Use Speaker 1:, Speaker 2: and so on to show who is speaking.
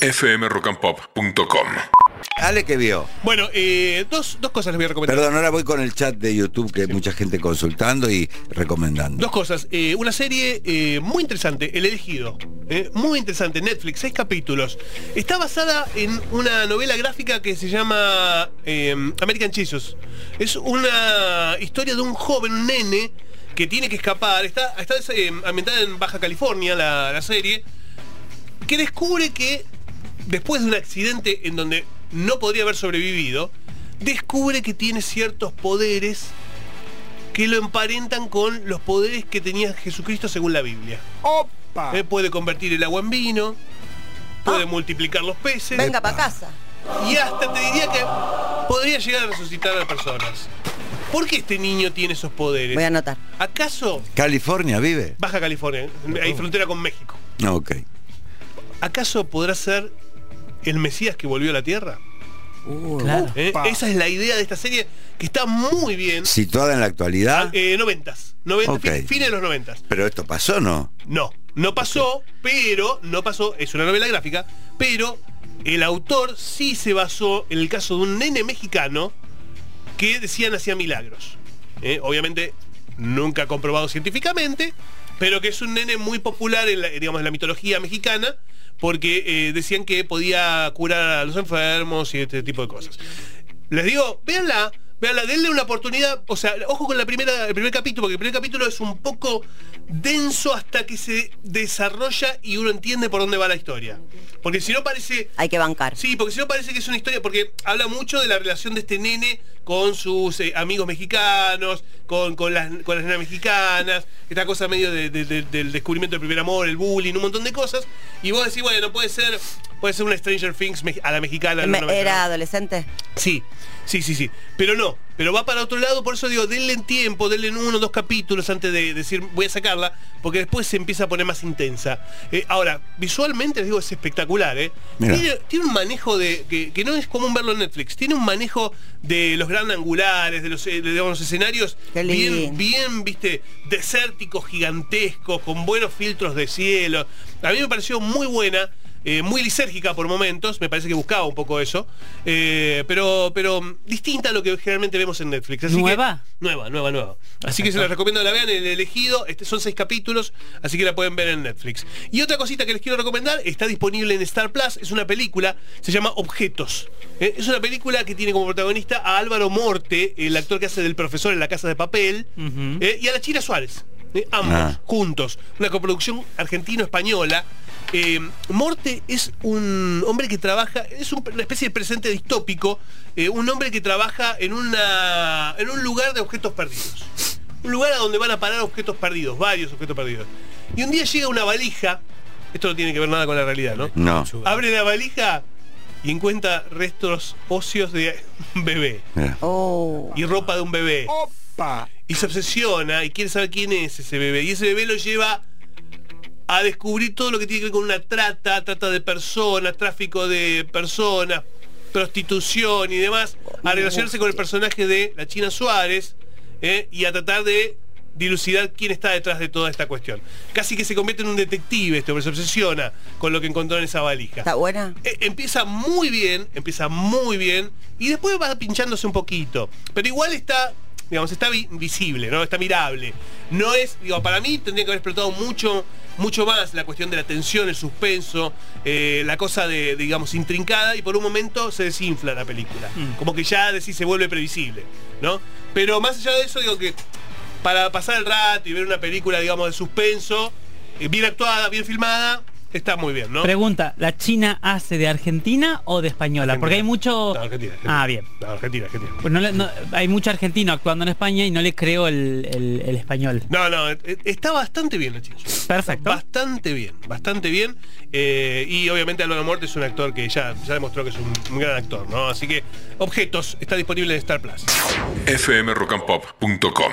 Speaker 1: fmrockandpop.com.
Speaker 2: Ale, ¿qué vio?
Speaker 3: Bueno, eh, dos, dos cosas les voy a recomendar.
Speaker 2: Perdón, ahora voy con el chat de YouTube que hay mucha gente consultando y recomendando.
Speaker 3: Dos cosas. Eh, una serie eh, muy interesante, El Elegido. Eh, muy interesante, Netflix, seis capítulos. Está basada en una novela gráfica que se llama eh, American Jesus. Es una historia de un joven, un nene, que tiene que escapar. Está, está eh, ambientada en Baja California, la, la serie, que descubre que después de un accidente en donde no podría haber sobrevivido, descubre que tiene ciertos poderes que lo emparentan con los poderes que tenía Jesucristo según la Biblia.
Speaker 4: ¡Opa!
Speaker 3: Eh, puede convertir el agua en vino, puede
Speaker 5: Ah.
Speaker 3: multiplicar los peces
Speaker 5: Venga para casa.
Speaker 3: y hasta te diría que podría llegar a resucitar a personas. ¿Por qué este niño tiene esos poderes?
Speaker 5: Voy a anotar.
Speaker 3: ¿Acaso
Speaker 2: ¿California vive?
Speaker 3: Baja California, hay frontera con México?
Speaker 2: No, ok.
Speaker 3: ¿Acaso podrá ser el Mesías que volvió a la Tierra?
Speaker 6: Claro.
Speaker 3: ¿Eh? Esa es la idea de esta serie que está muy bien.
Speaker 2: Situada en la actualidad.
Speaker 3: Eh, noventas. Noventa, fines de los noventas.
Speaker 2: Pero esto pasó, ¿no?
Speaker 3: No, no pasó, pero, no pasó, es una novela gráfica, pero el autor sí se basó en el caso de un nene mexicano que decían hacía milagros. Eh, Obviamente, nunca comprobado científicamente, pero que es un nene muy popular en la, digamos, en la mitología mexicana, porque eh, decían que podía curar a los enfermos y este tipo de cosas. Les digo, véanla, véanla, denle una oportunidad. O sea, ojo con la primera, el primer capítulo, porque el primer capítulo es un poco denso hasta que se desarrolla y uno entiende por dónde va la historia. Porque si no parece.
Speaker 5: Hay que bancar.
Speaker 3: Sí, porque si no parece que es una historia, porque habla mucho de la relación de este nene con sus eh, amigos mexicanos, con, con las, con las nenas mexicanas, esta cosa medio de- de- de- del descubrimiento del primer amor, el bullying, un montón de cosas. Y vos decís, bueno, puede ser, puede ser una Stranger Things a la mexicana.
Speaker 5: Me-
Speaker 3: no, no,
Speaker 5: ¿Era adolescente?
Speaker 3: Sí, sí, sí, sí. Pero no, pero va para otro lado, por eso digo, denle en tiempo, denle en uno o dos capítulos antes de decir voy a sacarla, porque después se empieza a poner más intensa. Eh, ahora, visualmente les digo, es espectacular, ¿eh? Tiene, tiene un manejo de. Que, que no es común verlo en Netflix, tiene un manejo de los gran angulares, de los, eh, de, los escenarios bien, bien, viste, desérticos, gigantescos, con buenos filtros de cielo. A mí me pareció muy buena. Eh, muy lisérgica por momentos, me parece que buscaba un poco eso, eh, pero, pero distinta a lo que generalmente vemos en Netflix. Así que-
Speaker 6: ¿Nueva?
Speaker 3: nueva, nueva, nueva. Así que se les recomiendo que la vean, el elegido, este, son seis capítulos, así que la pueden ver en Netflix. Y otra cosita que les quiero recomendar, está disponible en Star Plus, es una película, se llama Objetos. Eh, es una película que tiene como protagonista a Álvaro Morte, el actor que hace del profesor en La Casa de Papel, eh, y a la China Suárez. eh, ambos,
Speaker 2: Ah.
Speaker 3: juntos. Una coproducción argentino-española. Eh, Morte es un hombre que trabaja, es un- una especie de presente distópico, eh, un hombre que trabaja en, una, en un lugar de objetos perdidos. Un lugar a donde van a parar objetos perdidos, varios objetos perdidos. Y un día llega una valija, esto no tiene que ver nada con la realidad, ¿no?
Speaker 2: No.
Speaker 3: Abre la valija y encuentra restos óseos de un bebé.
Speaker 5: Oh.
Speaker 3: y ropa de un bebé
Speaker 4: ¡Opa!
Speaker 3: y se obsesiona y quiere saber quién es ese bebé. Y ese bebé lo lleva a descubrir todo lo que tiene que ver con una trata, trata de personas, tráfico de personas, prostitución y demás, a relacionarse con el personaje de la China Suárez ¿eh? y a tratar de dilucidar quién está detrás de toda esta cuestión. Casi que se convierte en un detective este hombre, se obsesiona con lo que encontró en esa valija.
Speaker 5: ¿Está buena?
Speaker 3: Eh, empieza muy bien, empieza muy bien y después va pinchándose un poquito. Pero igual está, digamos, está vi- visible, ¿no? Está mirable. No es, digo, para mí tendría que haber explotado mucho, mucho más la cuestión de la tensión, el suspenso, eh, la cosa de, digamos, intrincada y por un momento se desinfla la película. Como que ya decís se vuelve previsible, ¿no? Pero más allá de eso, digo que para pasar el rato y ver una película, digamos, de suspenso, eh, bien actuada, bien filmada, está muy bien, ¿no?
Speaker 6: Pregunta, ¿la China hace de Argentina o de española? Porque hay mucho...
Speaker 3: No, Argentina, Argentina.
Speaker 6: Ah, bien.
Speaker 3: No, Argentina, Argentina.
Speaker 6: Pues no le- no- hay mucho argentino actuando en España y no le creo el, el- el español.
Speaker 3: No, no, eh, está bastante bien la chica.
Speaker 6: Perfecto.
Speaker 3: Bastante bien, bastante bien. Eh, y obviamente Álvaro Morte es un actor que ya, ya demostró que es un, un gran actor, ¿no? Así que Objetos está disponible en Star Plus.
Speaker 1: fmrockandpop.com.